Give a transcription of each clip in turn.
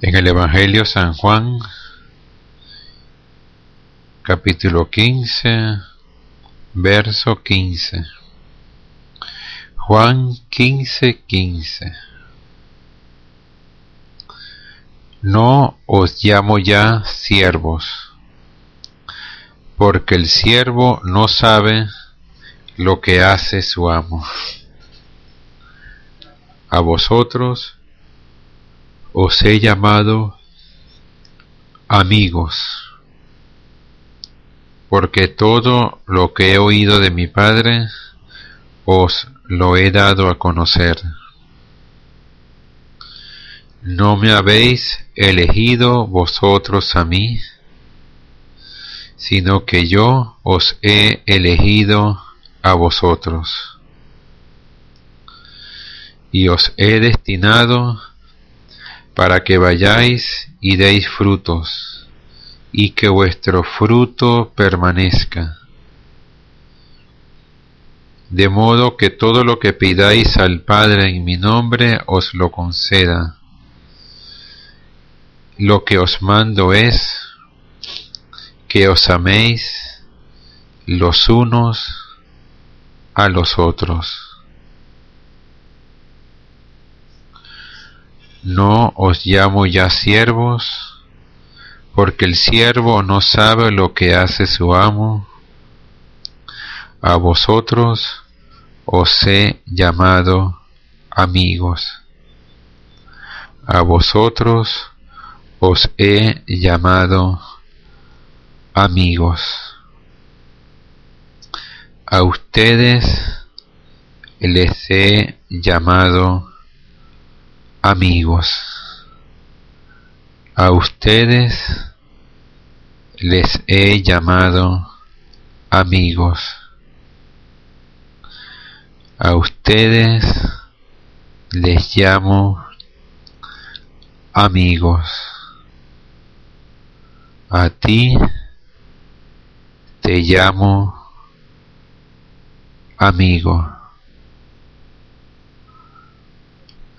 En el Evangelio San Juan, capítulo 15, verso 15. Juan 15, 15. No os llamo ya siervos, porque el siervo no sabe lo que hace su amo. A vosotros os he llamado amigos, porque todo lo que he oído de mi Padre os lo he dado a conocer. No me habéis elegido vosotros a mí, sino que yo os he elegido a vosotros. Y os he destinado para que vayáis y deis frutos, y que vuestro fruto permanezca de modo que todo lo que pidáis al Padre en mi nombre os lo conceda. Lo que os mando es que os améis los unos a los otros. No os llamo ya siervos, porque el siervo no sabe lo que hace su amo. A vosotros os he llamado amigos. A vosotros os he llamado amigos. A ustedes les he llamado amigos. A ustedes les he llamado amigos. A ustedes les llamo amigos. A ti te llamo amigo.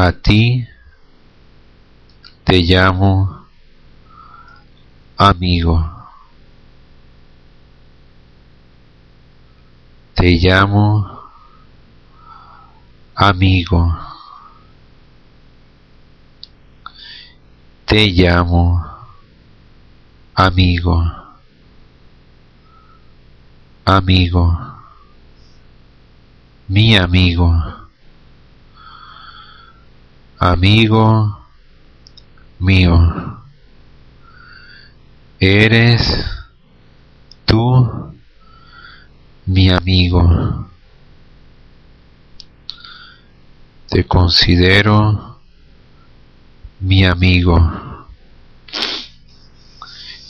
A ti te llamo amigo. Te llamo amigo. Te llamo amigo. Amigo. Mi amigo. Amigo mío. Eres tú mi amigo. Te considero mi amigo.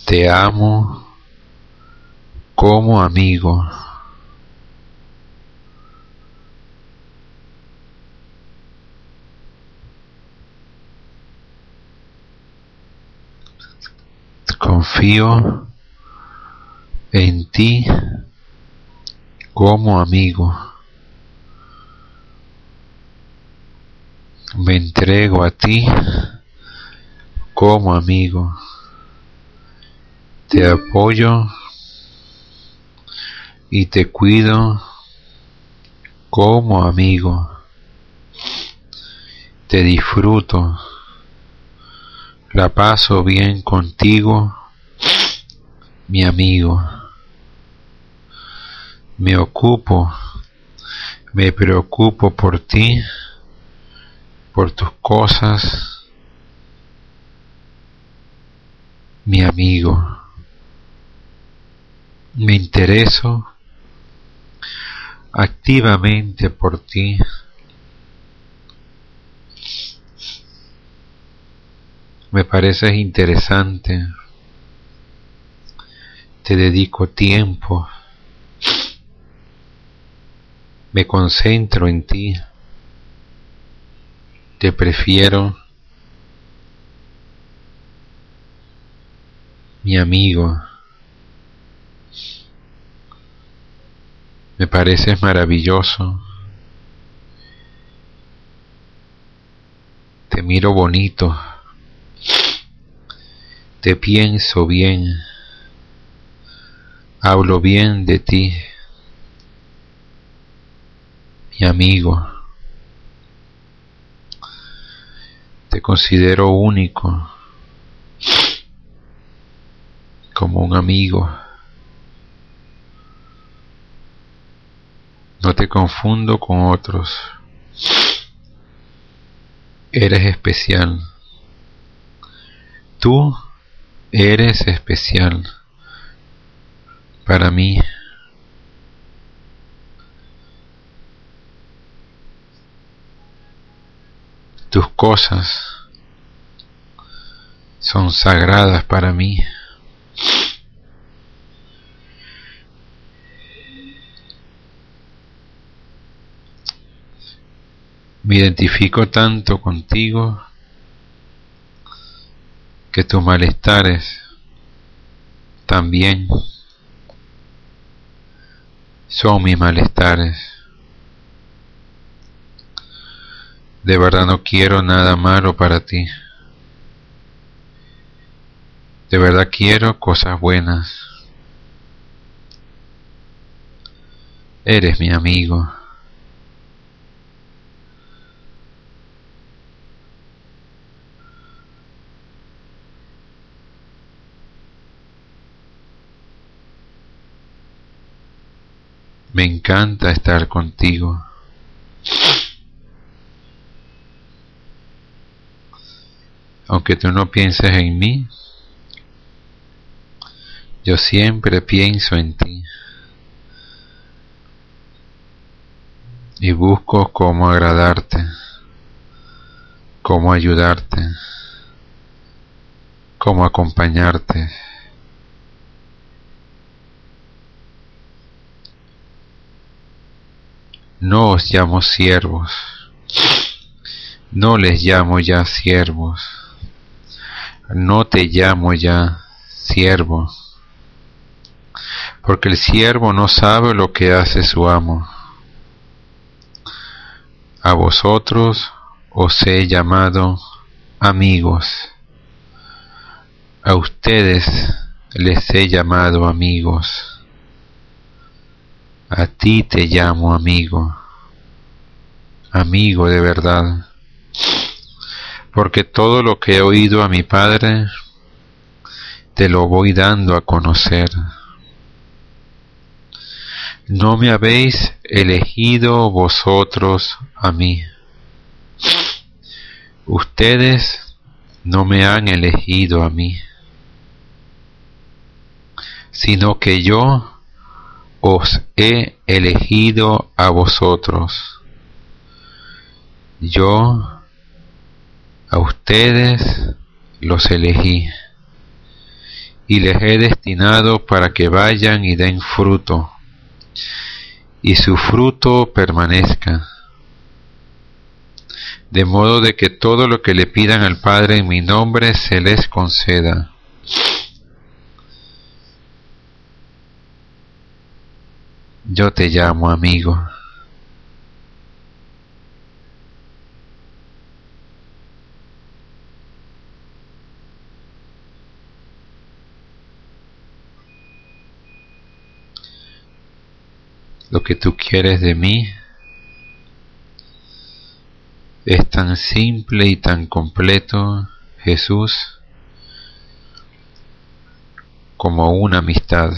Te amo como amigo. Confío en ti como amigo. Me entrego a ti como amigo. Te apoyo y te cuido como amigo. Te disfruto. La paso bien contigo, mi amigo. Me ocupo, me preocupo por ti, por tus cosas, mi amigo. Me intereso activamente por ti. Me pareces interesante, te dedico tiempo, me concentro en ti, te prefiero, mi amigo, me pareces maravilloso, te miro bonito, te pienso bien, hablo bien de ti, mi amigo. Te considero único, como un amigo. No te confundo con otros. Eres especial. Tú eres especial para mí. Tus cosas son sagradas para mí. Me identifico tanto contigo que tus malestares también son mis malestares. De verdad no quiero nada malo para ti. De verdad quiero cosas buenas. Eres mi amigo. Me encanta estar contigo. Aunque tú no pienses en mí, yo siempre pienso en ti y busco cómo agradarte, cómo ayudarte, cómo acompañarte. No os llamo siervos, no les llamo ya siervos, no te llamo ya siervo, porque el siervo no sabe lo que hace su amo. A vosotros os he llamado amigos, a ustedes les he llamado amigos. A ti te llamo amigo, amigo de verdad, porque todo lo que he oído a mi Padre, te lo voy dando a conocer. No me habéis elegido vosotros a mí. Ustedes no me han elegido a mí, sino que yo os he elegido a vosotros. Yo a ustedes los elegí y les he destinado para que vayan y den fruto y su fruto permanezca. De modo de que todo lo que le pidan al Padre en mi nombre se les conceda. Yo te llamo amigo. Lo que tú quieres de mí es tan simple y tan completo, Jesús, como una amistad.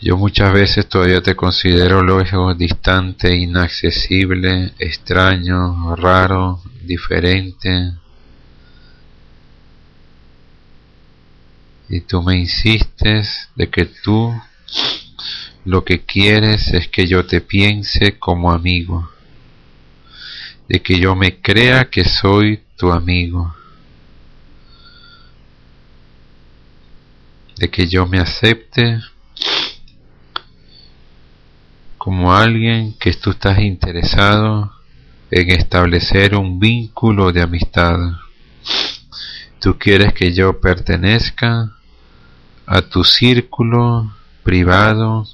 Yo muchas veces todavía te considero lejos, distante, inaccesible, extraño, raro, diferente. Y tú me insistes de que tú lo que quieres es que yo te piense como amigo, de que yo me crea que soy tu amigo, de que yo me acepte como alguien que tú estás interesado en establecer un vínculo de amistad. Tú quieres que yo pertenezca a tu círculo privado,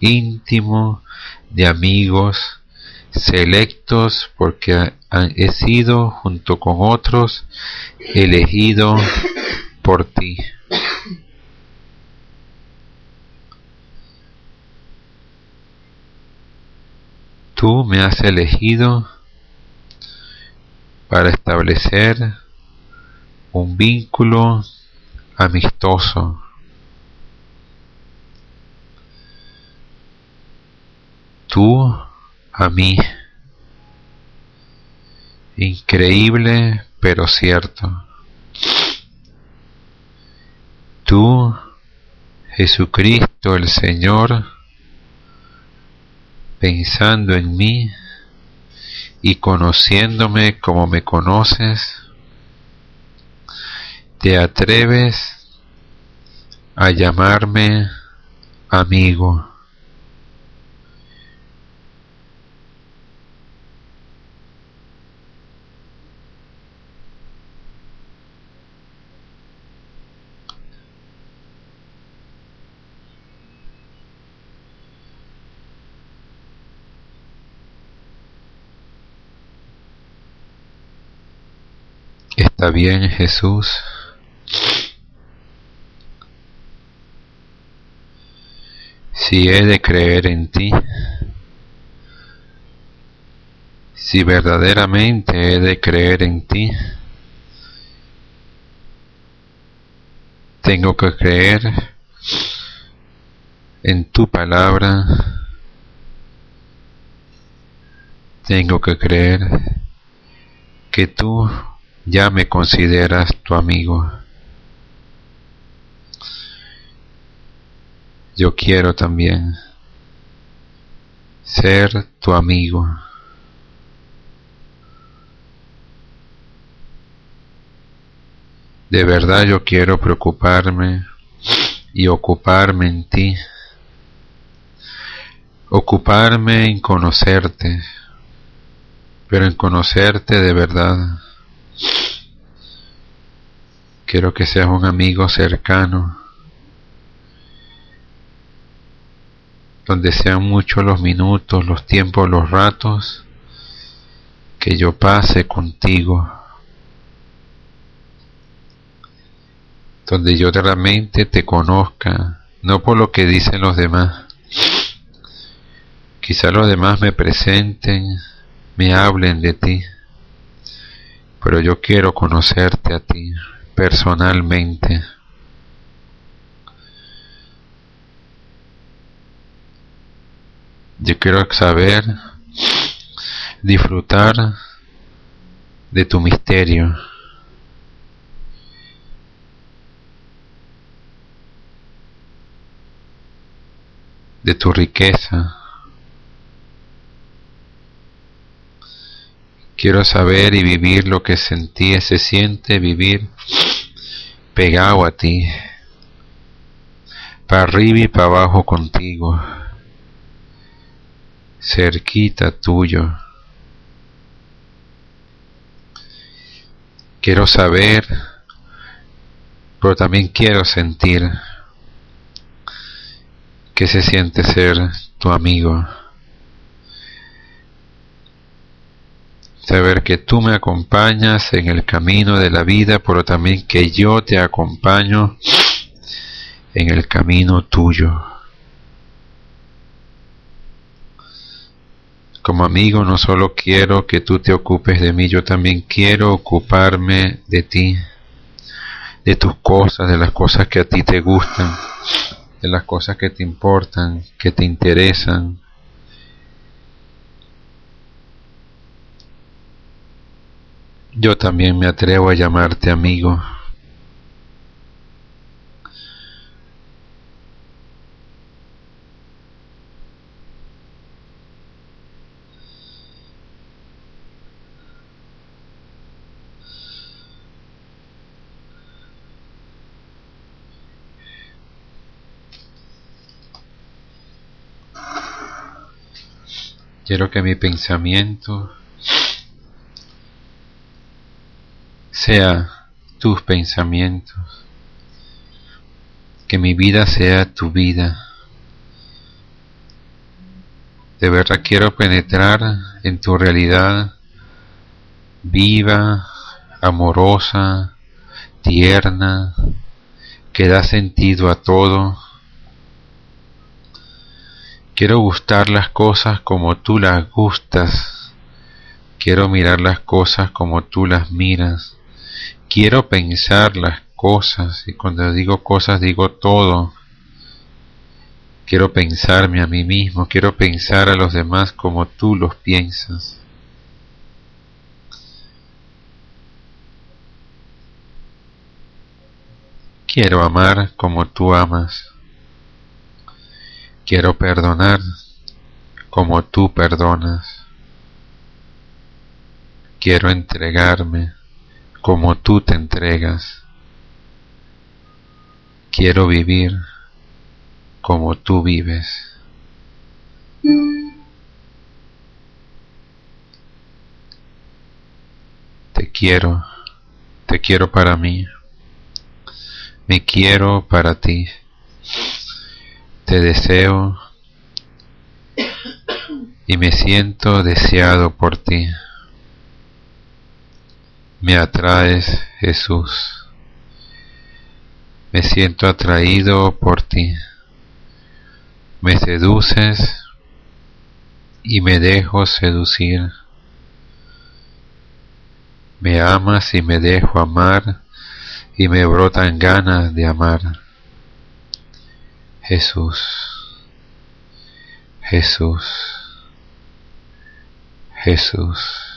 íntimo, de amigos selectos porque he sido junto con otros elegido por ti. Tú me has elegido para establecer un vínculo amistoso. Tú a mí. Increíble pero cierto. Tú, Jesucristo el Señor, pensando en mí y conociéndome como me conoces, te atreves a llamarme amigo. ¿Está bien Jesús? Si he de creer en ti, si verdaderamente he de creer en ti, tengo que creer en tu palabra, tengo que creer que tú ya me consideras tu amigo. Yo quiero también ser tu amigo. De verdad yo quiero preocuparme y ocuparme en ti. Ocuparme en conocerte, pero en conocerte de verdad. Quiero que seas un amigo cercano, donde sean muchos los minutos, los tiempos, los ratos que yo pase contigo, donde yo realmente te conozca, no por lo que dicen los demás. Quizá los demás me presenten, me hablen de ti, pero yo quiero conocerte a ti personalmente. Yo quiero saber, disfrutar de tu misterio. de tu riqueza. Quiero saber y vivir lo que sentí, se siente vivir pegado a ti, para arriba y para abajo contigo, cerquita tuyo. Quiero saber, pero también quiero sentir que se siente ser tu amigo. Saber que tú me acompañas en el camino de la vida, pero también que yo te acompaño en el camino tuyo. Como amigo no solo quiero que tú te ocupes de mí, yo también quiero ocuparme de ti, de tus cosas, de las cosas que a ti te gustan, de las cosas que te importan, que te interesan, Yo también me atrevo a llamarte amigo. Quiero que mi pensamiento sea tus pensamientos, que mi vida sea tu vida. De verdad quiero penetrar en tu realidad viva, amorosa, tierna, que da sentido a todo. Quiero gustar las cosas como tú las gustas. Quiero mirar las cosas como tú las miras. Quiero pensar las cosas, y cuando digo cosas digo todo. Quiero pensarme a mí mismo, quiero pensar a los demás como tú los piensas. Quiero amar como tú amas. Quiero perdonar como tú perdonas. Quiero entregarme como tú te entregas. Quiero vivir como tú vives. Te quiero, te quiero para mí. Me quiero para ti. Te deseo y me siento deseado por ti. Me atraes, Jesús. Me siento atraído por ti. Me seduces y me dejo seducir. Me amas y me dejo amar y me brotan ganas de amar. Jesús, Jesús, Jesús.